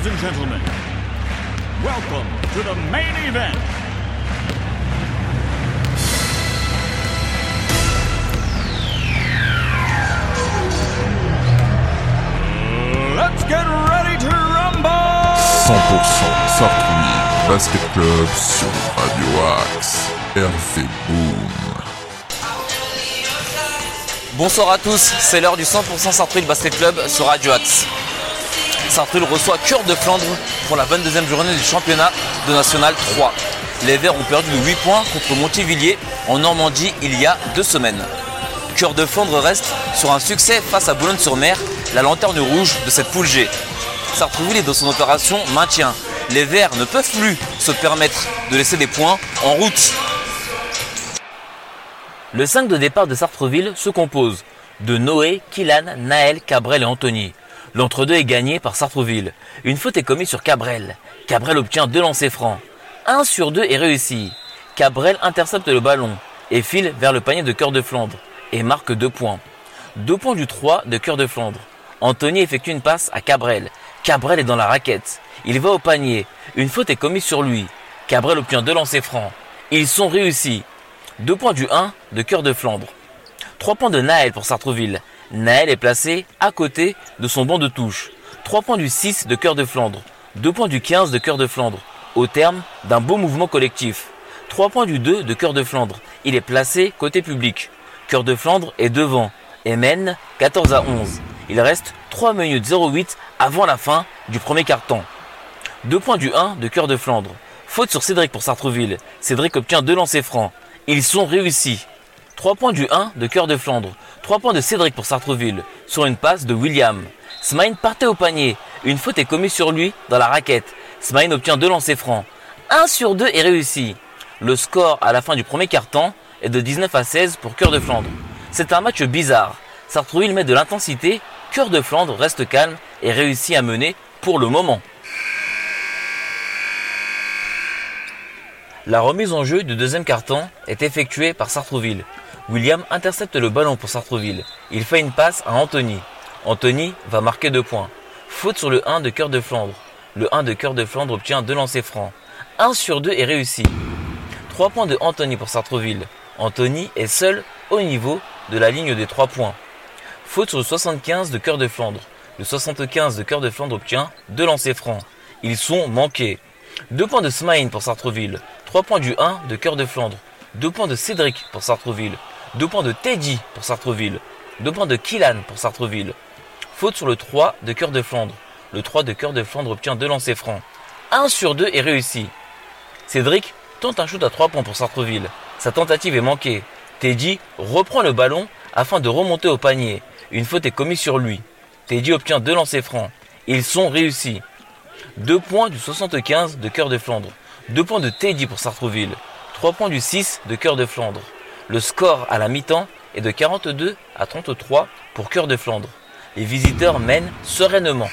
Ladies and gentlemen, welcome to the main event. Let's get ready to rumble! 100% Sartrouville Basket Club sur Radio Axe. RV Boom. Bonsoir à tous, c'est l'heure du 100% Sartreville Basket Club sur Radio Axe. Sartreville reçoit Cœur de Flandre pour la 22e journée du championnat de National 3. Les Verts ont perdu de 8 points contre Montivilliers en Normandie il y a deux semaines. Cœur de Flandre reste sur un succès face à Boulogne-sur-Mer, la lanterne rouge de cette poule G. Sartreville est dans son opération maintien. Les Verts ne peuvent plus se permettre de laisser des points en route. Le 5 de départ de Sartreville se compose de Noé, Kilan, Naël, Cabrel et Anthony. L'entre-deux est gagné par Sartreville. Une faute est commise sur Cabrel. Cabrel obtient deux lancers francs. Un sur deux est réussi. Cabrel intercepte le ballon et file vers le panier de Cœur de Flandre et marque deux points. Deux points du 3 de Cœur de Flandre. Anthony effectue une passe à Cabrel. Cabrel est dans la raquette. Il va au panier. Une faute est commise sur lui. Cabrel obtient deux lancers francs. Ils sont réussis. Deux points du 1 de Cœur de Flandre. Trois points de Naël pour Sartreville. Naël est placé à côté de son banc de touche. Trois points du 6 de Cœur de Flandre. Deux points du 15 de Cœur de Flandre. Au terme d'un beau mouvement collectif. Trois points du 2 de Cœur de Flandre. Il est placé côté public. Cœur de Flandre est devant et mène 14 à 11. Il reste 3 minutes 08 avant la fin du premier quart-temps. Deux points du 1 de Cœur de Flandre. Faute sur Cédric pour Sartreville. Cédric obtient deux lancers francs. Ils sont réussis. 3 points du 1 de Cœur de Flandre. 3 points de Cédric pour Sartreville sur une passe de William. Smain partait au panier. Une faute est commise sur lui dans la raquette. Smain obtient deux lancers francs. 1 sur 2 est réussi. Le score à la fin du premier quart-temps est de 19 à 16 pour Cœur de Flandre. C'est un match bizarre. Sartreville met de l'intensité. Cœur de Flandre reste calme et réussit à mener pour le moment. La remise en jeu du deuxième carton est effectuée par Sartreville. William intercepte le ballon pour Sartreville. Il fait une passe à Anthony. Anthony va marquer deux points. Faute sur le 1 de Cœur de Flandre. Le 1 de Cœur de Flandre obtient deux lancers francs. 1 sur 2 est réussi. 3 points de Anthony pour Sartreville. Anthony est seul au niveau de la ligne des 3 points. Faute sur le 75 de Cœur de Flandre. Le 75 de Cœur de Flandre obtient deux lancers francs. Ils sont manqués. 2 points de Smain pour Sartreville. 3 points du 1 de Cœur de Flandre. 2 points de Cédric pour Sartreville. 2 points de Teddy pour Sartreville. 2 points de Killan pour Sartreville. Faute sur le 3 de Cœur de Flandre. Le 3 de Cœur de Flandre obtient 2 lancers francs. 1 sur 2 est réussi. Cédric tente un shoot à 3 points pour Sartreville. Sa tentative est manquée. Teddy reprend le ballon afin de remonter au panier. Une faute est commise sur lui. Teddy obtient 2 lancers francs. Ils sont réussis. 2 points du 75 de Cœur de Flandre. 2 points de Teddy pour Sartreville. 3 points du 6 de Cœur de Flandre. Le score à la mi-temps est de 42 à 33 pour Cœur de Flandre. Les visiteurs mènent sereinement.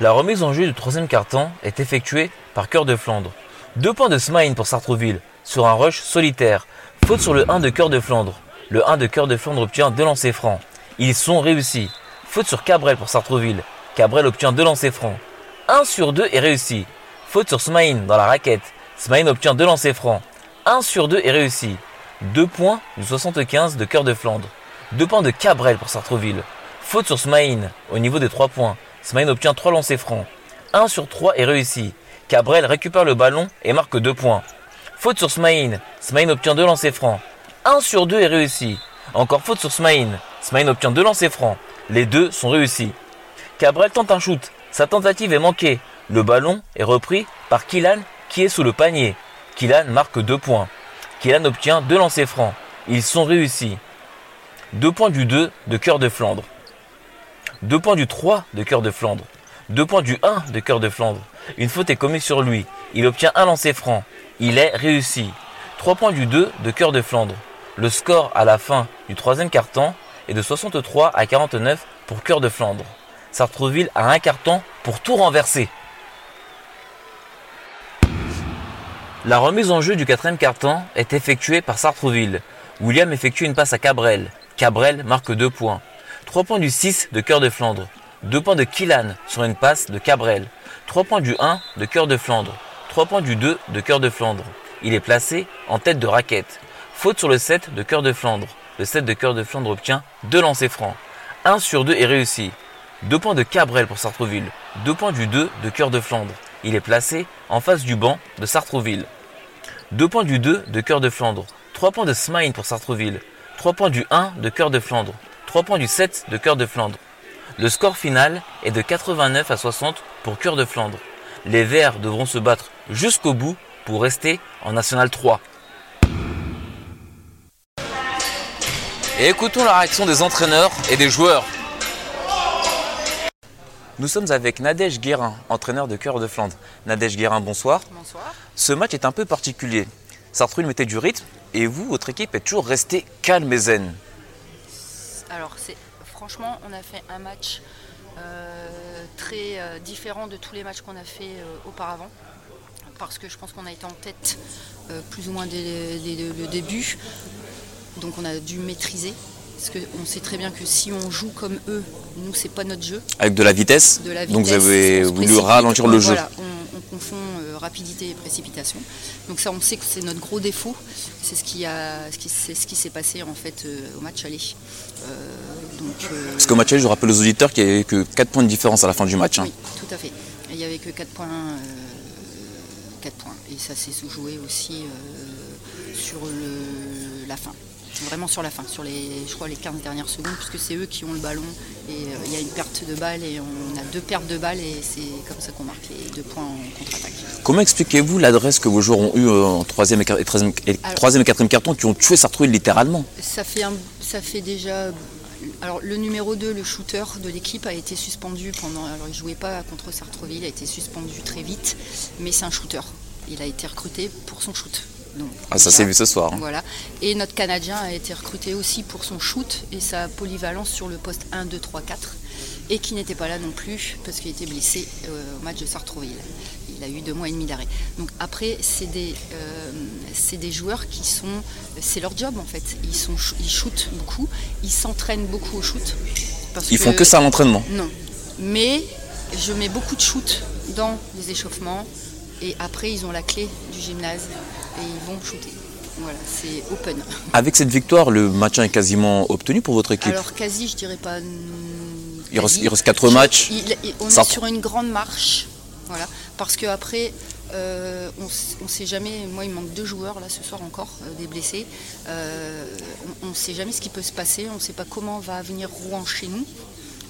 La remise en jeu du troisième carton est effectuée par Cœur de Flandre. 2 points de Smain pour Sartreville sur un rush solitaire. Faute sur le 1 de Cœur de Flandre. Le 1 de Cœur de Flandre obtient 2 lancers francs. Ils sont réussis. Faute sur Cabrel pour Sartreville. Cabrel obtient 2 lancers francs. 1 sur 2 est réussi. Faute sur Smain dans la raquette. Smain obtient 2 lancers francs. 1 sur 2 est réussi. 2 points du 75 de Cœur de Flandre. 2 points de Cabrel pour Sartreville. Faute sur Smain au niveau des 3 points. Smain obtient 3 lancers francs. 1 sur 3 est réussi. Cabrel récupère le ballon et marque 2 points. Faute sur Smain. Smain obtient 2 lancers francs. 1 sur 2 est réussi. Encore faute sur Smain. Smain obtient 2 lancers francs. Les deux sont réussis. Cabrel tente un shoot. Sa tentative est manquée. Le ballon est repris par Killan qui est sous le panier. Killan marque 2 points. Killan obtient 2 lancers francs. Ils sont réussis. 2 points du 2 de Cœur de Flandre. 2 points du 3 de Cœur de Flandre. 2 points du 1 de Cœur de Flandre. Une faute est commise sur lui. Il obtient un lancer franc. Il est réussi. 3 points du 2 de Cœur de Flandre. Le score à la fin du troisième quart-temps est de 63 à 49 pour Cœur de Flandre. Sartreville a un carton pour tout renverser. La remise en jeu du quatrième carton est effectuée par Sartreville. William effectue une passe à Cabrel. Cabrel marque 2 points. 3 points du 6 de Cœur de Flandre. 2 points de Killan sur une passe de Cabrel. 3 points du 1 de Cœur de Flandre. 3 points du 2 de Cœur de Flandre. Il est placé en tête de raquette. Faute sur le 7 de Cœur de Flandre. Le 7 de Cœur de Flandre obtient 2 lancers francs. 1 sur 2 est réussi. 2 points de Cabrel pour Sartreville. 2 points du 2 de Cœur de Flandre. Il est placé en face du banc de Sartreville. 2 points du 2 de Cœur de Flandre. 3 points de Smine pour Sartreville. 3 points du 1 de Cœur de Flandre. 3 points du 7 de Cœur de Flandre. Le score final est de 89 à 60 pour Cœur de Flandre. Les Verts devront se battre jusqu'au bout pour rester en National 3. Et écoutons la réaction des entraîneurs et des joueurs. Nous sommes avec Nadège Guérin, entraîneur de Cœur de Flandre. Nadège Guérin, bonsoir. Bonsoir. Ce match est un peu particulier. Sartreville mettait du rythme et vous, votre équipe, est toujours restée calme et zen. Alors, franchement, on a fait un match euh, très euh, différent de tous les matchs qu'on a fait euh, auparavant. Parce que je pense qu'on a été en tête plus ou moins dès, dès le début. Donc on a dû maîtriser. Parce qu'on sait très bien que si on joue comme eux, nous, c'est pas notre jeu. Avec de la vitesse. De la Donc vous vitesse, avez voulu ralentir le jeu. voilà, on, on confond euh, rapidité et précipitation. Donc ça, on sait que c'est notre gros défaut. C'est ce qui a, ce qui, c'est ce qui s'est passé en fait euh, au match aller. Euh, donc, Parce qu'au match aller, je rappelle aux auditeurs qu'il n'y avait que 4 points de différence à la fin du match. hein. oui, tout à fait. Il n'y avait que 4 points, euh, 4 points. Et ça s'est joué aussi sur le, la fin. Vraiment sur la fin, sur les, je crois les 15 dernières secondes, puisque c'est eux qui ont le ballon. Et euh, il y a une perte de balle et on a deux pertes de balles et c'est comme ça qu'on marque les deux points en contre-attaque. Comment expliquez-vous l'adresse que vos joueurs ont eue en 3 et 4 et Alors- 4 carton qui ont tué Sartreville littéralement Ça fait, un- ça fait déjà. Alors, le numéro 2, le shooter de l'équipe, a été suspendu pendant. Alors, il ne jouait pas contre Sartreville, il a été suspendu très vite, mais c'est un shooter. Il a été recruté pour son shoot. Donc, Ah, ça s'est vu ce soir. hein. Voilà. Et notre Canadien a été recruté aussi pour son shoot et sa polyvalence sur le poste 1, 2, 3, 4. Et qui n'était pas là non plus parce qu'il était blessé euh, au match de Sartreville. Il a eu deux mois et demi d'arrêt. Donc après, c'est des, euh, des joueurs qui sont. C'est leur job en fait. Ils, sont, ils shootent beaucoup, ils s'entraînent beaucoup au shoot. parce Ils font que ça à l'entraînement. Non. Mais je mets beaucoup de shoot dans les échauffements et après ils ont la clé du gymnase et ils vont shooter. Voilà, c'est open. Avec cette victoire, le match est quasiment obtenu pour votre équipe. Alors quasi, je dirais pas. mm, Il reste- il reste quatre matchs. Il- il- on est sur une grande marche, voilà, parce que après, euh, on ne sait jamais. Moi, il manque deux joueurs là ce soir encore, euh, des blessés. Euh, on ne sait jamais ce qui peut se passer. On ne sait pas comment va venir Rouen chez nous.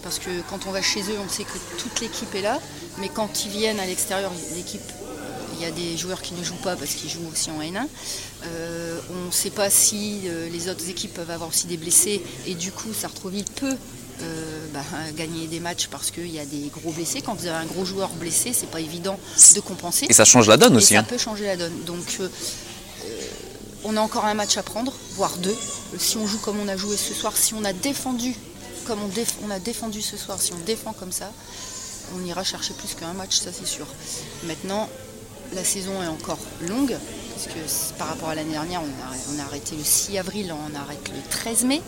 Parce que quand on va chez eux, on sait que toute l'équipe est là. Mais quand ils viennent à l'extérieur, l'équipe, il y a des joueurs qui ne jouent pas parce qu'ils jouent aussi en N1. Euh, on ne sait pas si euh, les autres équipes peuvent avoir aussi des blessés. Et du coup, Sartreville peut euh, bah, gagner des matchs parce qu'il y a des gros blessés. Quand vous avez un gros joueur blessé, c'est pas évident de compenser. Et ça change la donne Et aussi. ça hein. peut changer la donne. Donc, euh, on a encore un match à prendre, voire deux. Si on joue comme on a joué ce soir, si on a défendu comme on, déf- on a défendu ce soir, si on défend comme ça, on ira chercher plus qu'un match, ça c'est sûr. Maintenant, la saison est encore longue, parce que par rapport à l'année dernière, on a, arrêté le 6 avril, on arrête le 13 mai.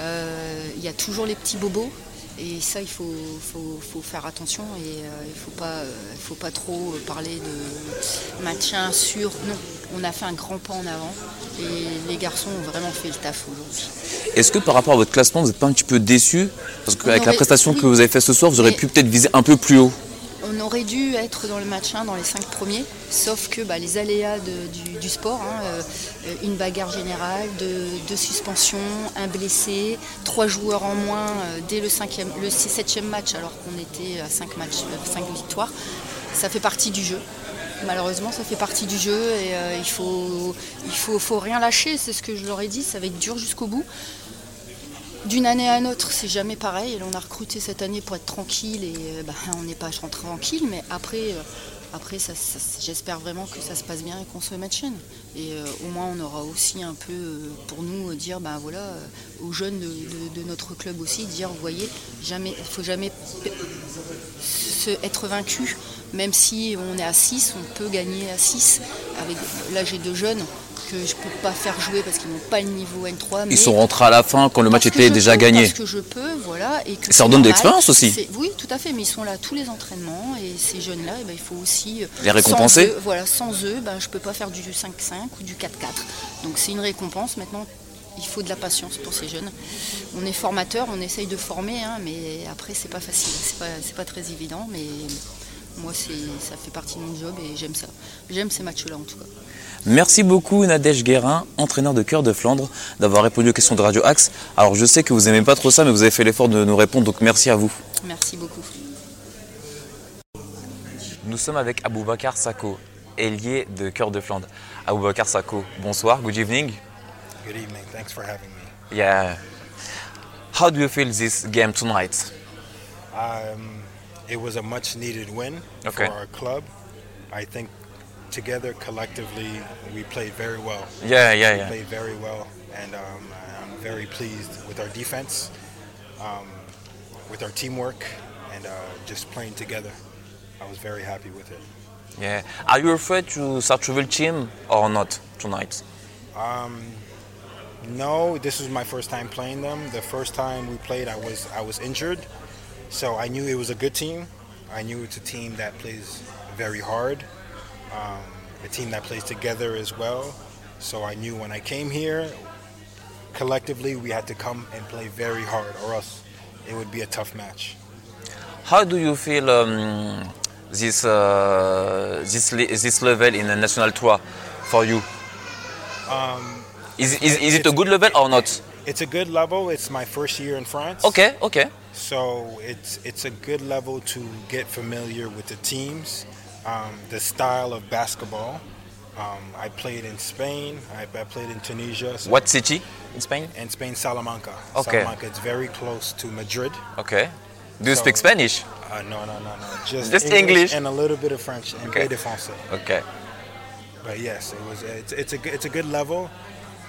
Euh, Il y a toujours les petits bobos. Et ça, il faut, faut- faut faire attention et euh, il ne faut, pas, euh, faut pas trop parler de maintien sûr. Non, on a fait un grand pas en avant et les garçons ont vraiment fait le taf aujourd'hui. Est-ce que par rapport à votre classement, vous n'êtes pas un petit peu déçu? Parce qu'avec la prestation que vous avez fait ce soir, vous aurez Mais- pu peut-être viser un peu plus haut. On aurait dû être dans le match 1 dans les 5 premiers, sauf que bah, les aléas du, sport, hein, euh, une bagarre générale, deux, suspensions, un blessé, trois joueurs en moins euh, dès le, cinquième, le 7e match alors qu'on était à 5 matchs, 5 victoires, ça fait partie du jeu. Malheureusement, ça fait partie du jeu et euh, il faut, il faut, faut rien lâcher, c'est ce que je leur ai dit, ça va être dur jusqu'au bout. D'une année à une autre, c'est jamais pareil. On a recruté cette année pour être tranquille et euh, bah, on n'est pas tranquille, mais après, euh, après j'espère vraiment que ça se passe bien et qu'on se mette chaîne. Et euh, au moins, on aura aussi un peu pour nous dire, bah voilà, aux jeunes de, notre club aussi, dire, vous voyez, il faut jamais être vaincu. Même si on est à 6, on peut gagner à 6. Avec, là, j'ai deux jeunes que je peux pas faire jouer parce qu'ils n'ont pas le niveau N3. Mais Ils sont rentrés à la fin quand le match était déjà peux, gagné. Parce que je peux, voilà. Et que Ça leur donne de l'expérience aussi. Oui, tout à fait, mais ils sont là tous les entraînements et ces jeunes-là, eh ben, il faut aussi. euh, Les récompenser. Sans eux, voilà, sans eux, ben, je peux pas faire du 5-5 ou du 4-4. Donc c'est une récompense. Maintenant, il faut de la patience pour ces jeunes. On est formateur, on essaye de former, hein, mais après c'est pas facile, c'est pas, pas très évident, mais moi ça fait partie de mon job et j'aime ça. J'aime ces matchs-là en tout cas. Merci beaucoup Nadège Guérin, entraîneur de Cœur de Flandre, d'avoir répondu aux questions de Radio Axe. Alors je sais que vous aimez pas trop ça, mais vous avez fait l'effort de nous répondre, donc merci à vous. Merci beaucoup. Nous sommes avec Aboubakar Sako, ailier de Cœur de Flandre. Aboubakar Sako, bonsoir, good evening. Good evening. Thanks for having me. Yeah. How do you feel this game tonight? Um, it was a much needed win Okay. for our club. I think together, collectively, we played very well. Yeah, yeah, We yeah. played very well, and um, I'm very pleased with our defense, um, with our teamwork, and uh, just playing together. I was very happy with it. Yeah. Are you afraid to Sartreville team or not tonight? Um, no, this was my first time playing them. The first time we played, I was I was injured, so I knew it was a good team. I knew it's a team that plays very hard, um, a team that plays together as well. So I knew when I came here, collectively we had to come and play very hard, or else it would be a tough match. How do you feel um, this uh, this le- this level in the national tour for you? Um, Is, is, is it a good level or not? it's a good level. It's my first year in France. Okay, okay. So it's it's a good level to get familiar with the teams, um, the style of basketball. Um, I played in Spain. I, I played in Tunisia. so- What city in Spain? In Spain, Salamanca. Okay. Salamanca. It's very close to Madrid. Okay. Do you So- speak Spanish? Uh, no, no, no, no. Just, Just English? and a little bit of French and Okay. de français. Okay. But yes, it was. It's, it's a good- it's a good level.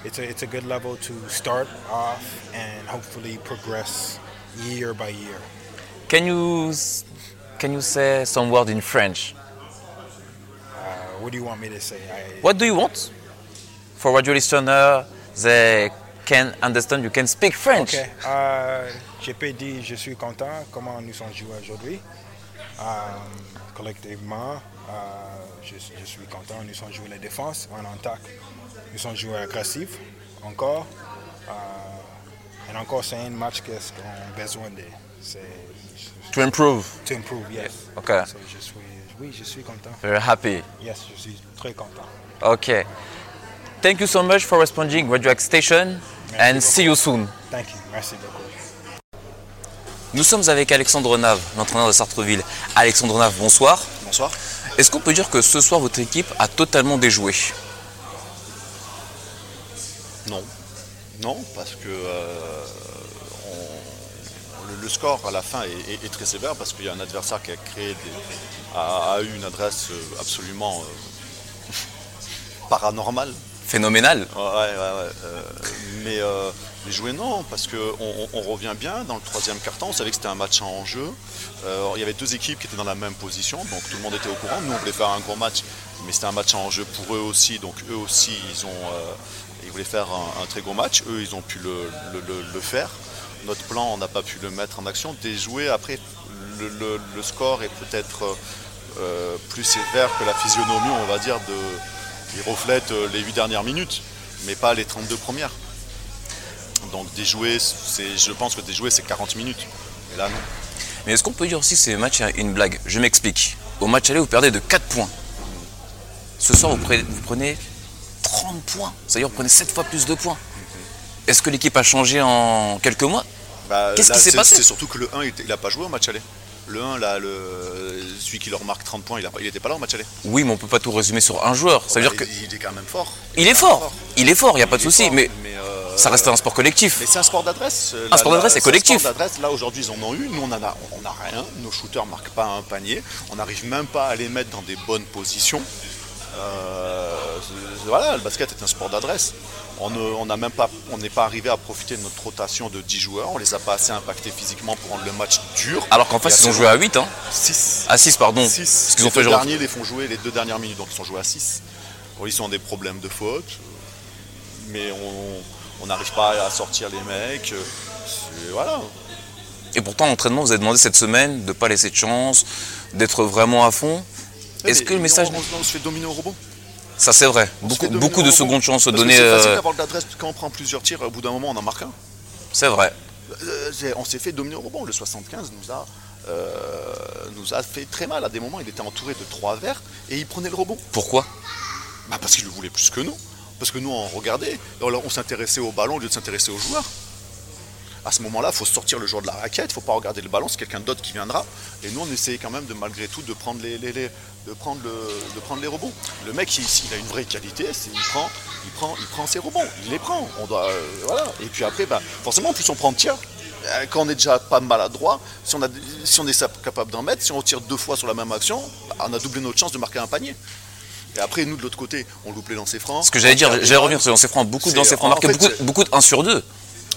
It's a it's a good level to start off and hopefully progress year by year. Can you can you say some word in French? Uh, what do you want me to say? I, What do you want? For radio listener, they can understand. You can speak French. Ok. Euh, je peux dire je suis content comment nous sommes joués aujourd'hui. Euh, collectivement, euh, je, je suis content. Nous sommes joués la défense en attaque. Nous sommes joués agressifs encore. Euh, et encore, c'est un match qu'on a besoin de. To improve. to improve, yes. Ok. So, je suis, oui, je suis content. Very happy? Yes, je suis très content. Okay. Thank you so much for responding, Radio X Station, and beaucoup. see you soon. Thank you. Merci beaucoup. Nous sommes avec Alexandre Nave, l'entraîneur de Sartreville. Alexandre Nave, bonsoir. Bonsoir. Est-ce qu'on peut dire que ce soir votre équipe a totalement déjoué? Non. Non, parce que euh, le, score à la fin est, est- est très sévère parce qu'il y a un adversaire qui a créé des- a, a eu une adresse euh, absolument euh, paranormale. Phénoménal. Ouais, ouais, ouais. euh, mais, jouer non, parce qu'on on, on revient bien dans le troisième quart-temps. On savait que c'était un match en jeu. Euh, il y avait deux équipes qui étaient dans la même position, donc tout le monde était au courant. Nous, on voulait faire un gros match, mais c'était un match en jeu pour eux aussi. Donc eux aussi, ils, ont, euh, ils voulaient faire un, un très gros match. Eux, ils ont pu le, le- le- le faire. Notre plan, on n'a pas pu le mettre en action. Déjouer, après, le, score est peut-être euh, euh, plus sévère que la physionomie, on va dire, de, il reflète euh, les 8 dernières minutes, mais pas les 32 premières. Donc déjouer, je pense que déjouer c'est 40 minutes. Et là non. Mais est-ce qu'on peut dire aussi que ce match est une blague? Je m'explique. Au match aller, vous perdez de 4 points. Ce soir, vous prenez, vous prenez 30 points. C'est-à-dire vous prenez 7 fois plus de points. Est-ce que l'équipe a changé en quelques mois? Bah, Qu'est-ce qui s'est passé? C'est surtout que le 1, il n'a pas joué au match aller. Le 1, là, le, celui qui leur marque 30 points, il n'était pas là au match aller. Oui, mais on peut pas tout résumer sur un joueur. Ça veut dire Bah, que il, est quand même fort. il est fort. Il est fort, il n'y a pas de souci. Mais euh, ça reste un sport collectif. Mais c'est un sport d'adresse. Un sport d'adresse, c'est collectif. Un sport d'adresse. Là, aujourd'hui, ils en ont eu. Nous, on n'a on a rien. Nos shooters ne marquent pas un panier. On n'arrive même pas à les mettre dans des bonnes positions. Euh, voilà, le basket est un sport d'adresse. On ne- on n'a même pas, on n'est pas arrivé à profiter de notre rotation de 10 joueurs. On les a pas assez impactés physiquement pour rendre le match dur. Alors qu'en face, Et ils ont joué à 8. Hein. 6. À 6, pardon. 6. Parce qu'ils ont les fait genre. derniers les font jouer les deux dernières minutes, donc ils sont joués à 6. Bon, ils sont des problèmes de faute. mais on n'arrive pas à sortir les mecs. Voilà. Et pourtant, l'entraînement, vous avez demandé cette semaine de ne pas laisser de chance, d'être vraiment à fond. Est-ce que le message. On, se fait dominer au robot. Ça, c'est vrai. Beaucoup, beaucoup de secondes chances données. C'est facile euh, d'avoir de l'adresse quand on prend plusieurs tirs, au bout d'un moment, on en marque un. C'est vrai. Euh, on s'est fait dominer au rebond. Le 75 nous a, euh, nous a fait très mal. À des moments, il était entouré de trois verres et il prenait le rebond. Pourquoi? Bah Parce qu'il le voulait plus que nous. Parce que nous, on regardait, on s'intéressait au ballon au lieu de s'intéresser aux joueurs à ce moment-là, il faut sortir le joueur de la raquette, il ne faut pas regarder le ballon, c'est quelqu'un d'autre qui viendra. Et nous, on essayait quand même de malgré tout de prendre les, de prendre, le, de prendre les rebonds. Le mec, il, il a une vraie qualité, il prend, il, prend, il prend ses rebonds, il les prend. On doit, euh, voilà. Et puis après, ben, forcément, plus on prend de tir, euh, quand on est déjà pas maladroit, si on, a, si on est capable d'en mettre, si on tire deux fois sur la même action, ben, on a doublé notre chance de marquer un panier. Et après, nous, de l'autre côté, on loupe les lancers francs. Ce que j'allais dire, j'allais revenir sur les lancers francs. Beaucoup de lancers francs marqués, beaucoup, beaucoup de 1 sur 2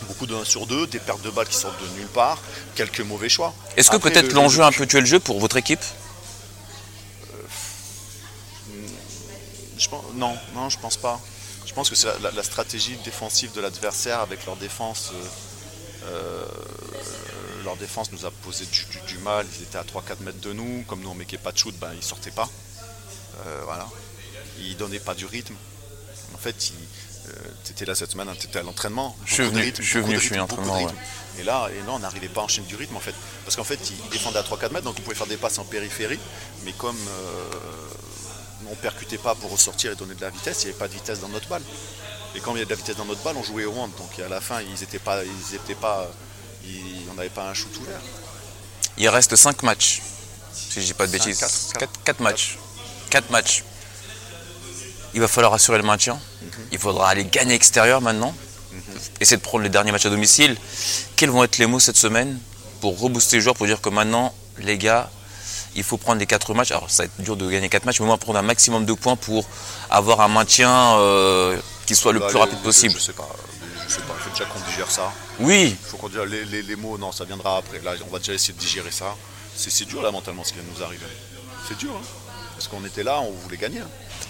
beaucoup de 1 sur 2, des pertes de balles qui sortent de nulle part, quelques mauvais choix. Est-ce que peut-être l'enjeu a un peu tué le jeu pour votre équipe? Euh, je pense, Non, non, je pense pas. Je pense que c'est la, stratégie défensive de l'adversaire avec leur défense. Euh, euh, leur défense nous a posé du, mal. Ils étaient à 3-4 mètres de nous. Comme nous on mettait pas de shoot, ben, ils sortaient pas. voilà. Ils donnaient pas du rythme. En fait, ils, euh, tu étais là cette semaine, tu étais à l'entraînement. Je suis venu, je suis venu, je suis entraînement. Et là, et là, on n'arrivait pas à enchaîner du rythme en fait. Parce qu'en fait, ils défendaient à 3-4 mètres, donc on pouvait faire des passes en périphérie. Mais comme euh, on percutait pas pour ressortir et donner de la vitesse, il n'y avait pas de vitesse dans notre balle. Et quand il y a de la vitesse dans notre balle, on jouait au hand. Donc à la fin, ils n'étaient pas, ils étaient pas, on n'avait pas un shoot ouvert. Il reste 5 matchs, si je dis pas de bêtises. 4 matchs. 4 matchs il va falloir assurer le maintien. Il faudra aller gagner extérieur maintenant. Essayer de prendre les derniers matchs à domicile. Quels vont être les mots cette semaine pour rebooster les joueurs, pour dire que maintenant, les gars, il faut prendre les 4 matchs. Alors ça va être dur de gagner 4 matchs, mais au moins prendre un maximum de points pour avoir un maintien euh, qui soit le bah, plus rapide possible. Je sais pas. Je sais pas, il faut déjà qu'on digère ça. Oui. Il faut qu'on dise les, les, mots, non, ça viendra après. Là, on va déjà essayer de digérer ça. C'est dur là mentalement ce qui vient de nous arriver. C'est dur, hein parce qu'on était là, on voulait gagner.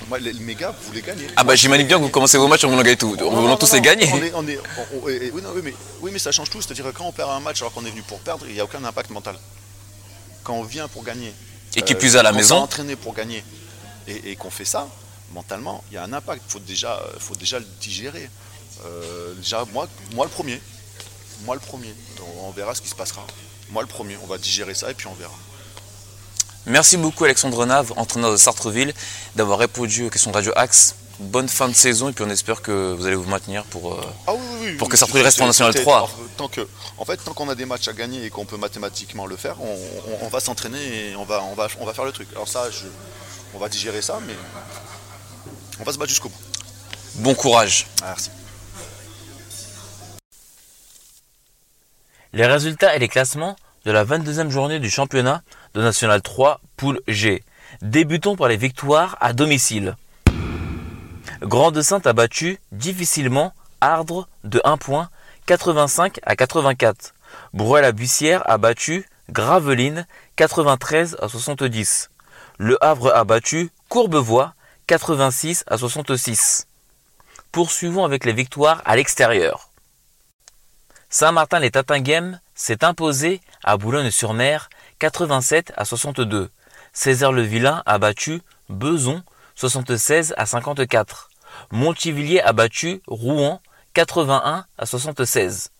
Moi, les, méga voulaient gagner. Ah bah j'imagine bien que vous commencez vos matchs en voulant gagner tout. En voulant tous les gagner. oui, mais, ça change tout. C'est-à-dire que quand on perd un match alors qu'on est venu pour perdre, il n'y a aucun impact mental. Quand on vient pour gagner. Et qui plus à la maison. entraîné pour gagner et, qu'on fait ça, mentalement, il y a un impact. Il faut déjà, faut déjà le digérer. Euh, déjà, moi, moi le premier. Moi le premier. on verra ce qui se passera. Moi le premier. On va digérer ça et puis on verra. Merci beaucoup Alexandre Nave, entraîneur de Sartreville, d'avoir répondu aux questions de Radio Axe. Bonne fin de saison et puis on espère que vous allez vous maintenir pour, euh, ah pour que Sartreville reste en National 3. Tant que, en fait, tant qu'on a des matchs à gagner et qu'on peut mathématiquement le faire, on, va s'entraîner et on va, on, va, on va faire le truc. Alors ça, on va digérer ça, mais on va se battre jusqu'au bout. Bon courage. Merci. Les résultats et les classements de la 22e journée du championnat de National 3, poule G. Débutons par les victoires à domicile. Grande-Sainte a battu difficilement Ardre de 1 point, 85 à 84. Bruel-la-Bussière a battu Graveline, 93 à 70. Le Havre a battu Courbevoie, 86 à 66. Poursuivons avec les victoires à l'extérieur. Saint-Martin-les-Tatinghem s'est imposé à Boulogne-sur-Mer 87 à 62. Césaire-le-Vilain a battu Beson 76 à 54. Montivilliers a battu Rouen 81 à 76.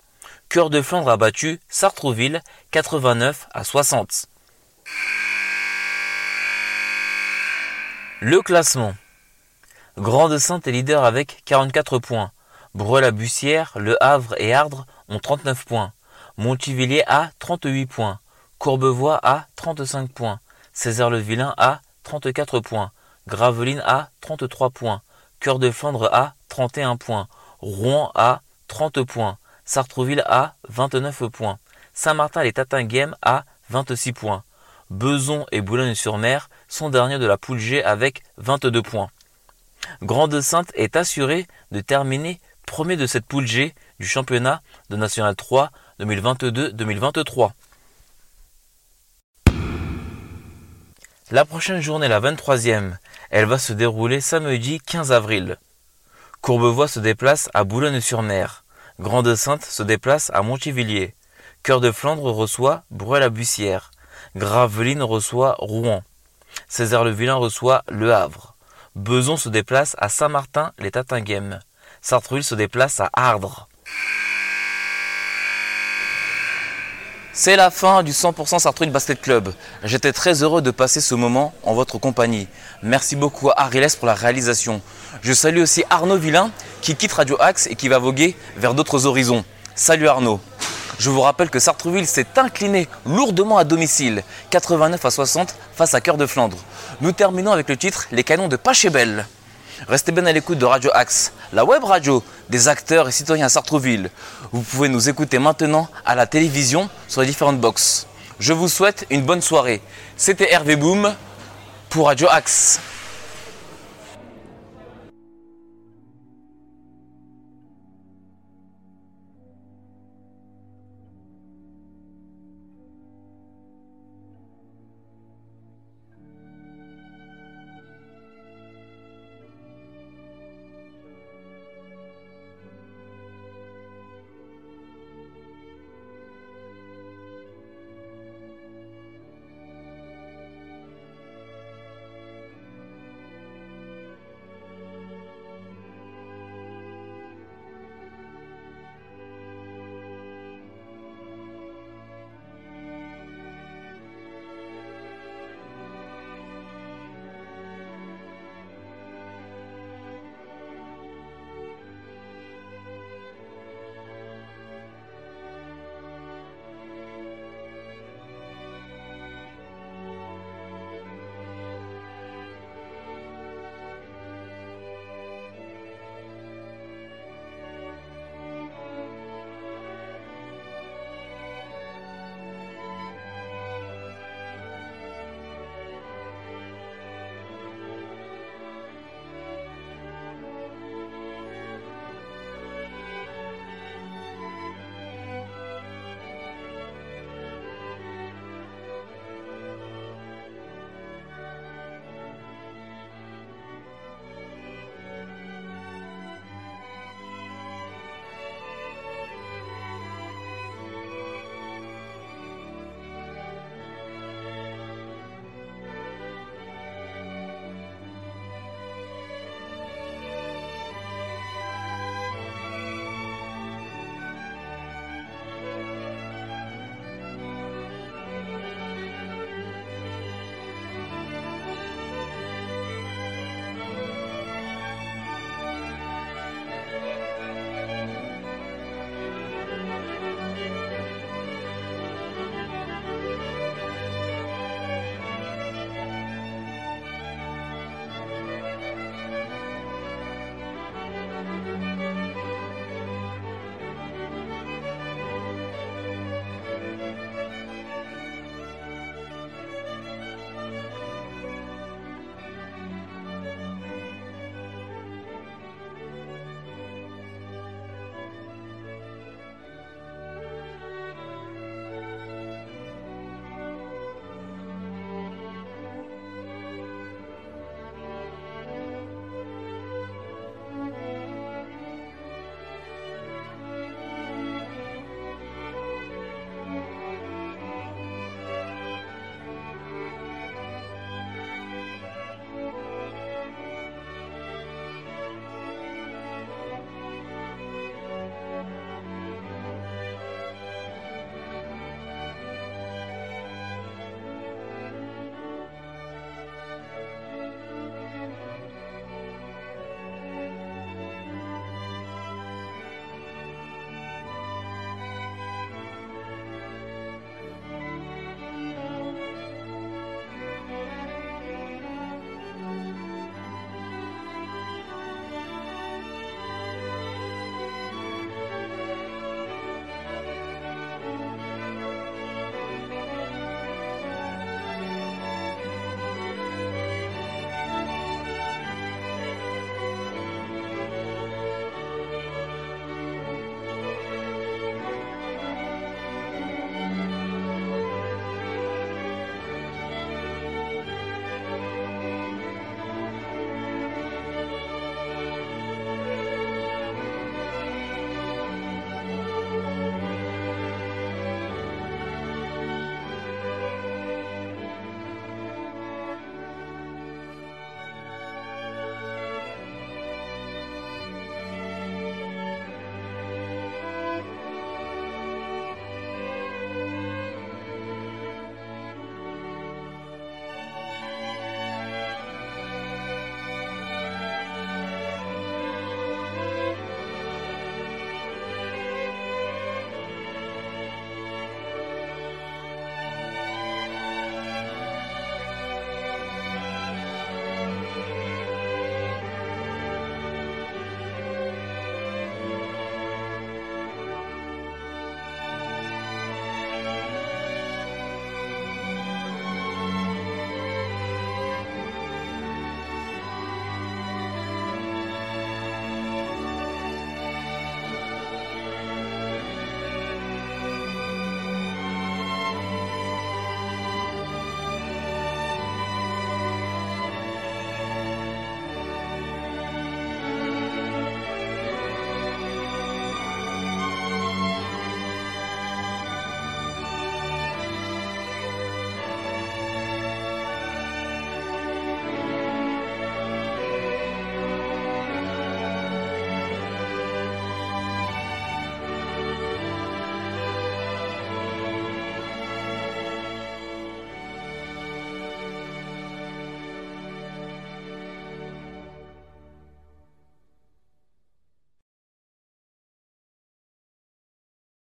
Cœur de Flandre a battu Sartrouville 89 à 60. Le classement. Grande-Sainte est leader avec 44 points. Breux-la-Bussière, Le Havre et Ardres ont 39 points. Montivilliers a 38 points. Courbevoie a 35 points. Césaire-le-Vilain a 34 points. Graveline a 33 points. Cœur de Flandre a 31 points. Rouen a 30 points. Sartrouville a 29 points. Saint-Martin et Tatinghem a 26 points. Beson et Boulogne-sur-Mer sont derniers de la poule G avec 22 points. Grande-Sainte est assuré de terminer premier de cette poule G du championnat de National 3 2022-2023. La prochaine journée, la 23e, elle va se dérouler samedi 15 avril. Courbevoie se déplace à Boulogne-sur-Mer. Grande-Sainte se déplace à Montivilliers. Cœur de Flandre reçoit Bruel-la-Bussière. Gravelines reçoit Rouen. Césaire-le-Vilain reçoit Le Havre. Beson se déplace à Saint-Martin-les-Tatinguèmes. Sartreville se déplace à Ardres. C'est la fin du 100% Sartreville Basket Club. J'étais très heureux de passer ce moment en votre compagnie. Merci beaucoup à Ariles pour la réalisation. Je salue aussi Arnaud Villain qui quitte Radio Axe et qui va voguer vers d'autres horizons. Salut Arnaud. Je vous rappelle que Sartreville s'est incliné lourdement à domicile, 89 à 60 face à Cœur de Flandre. Nous terminons avec le titre Les canons de Pachebel. Restez bien à l'écoute de Radio Axe, la web radio des acteurs et citoyens à Sartreville. Vous pouvez nous écouter maintenant à la télévision sur les différentes boxes. Je vous souhaite une bonne soirée. C'était Hervé Boom pour Radio Axe.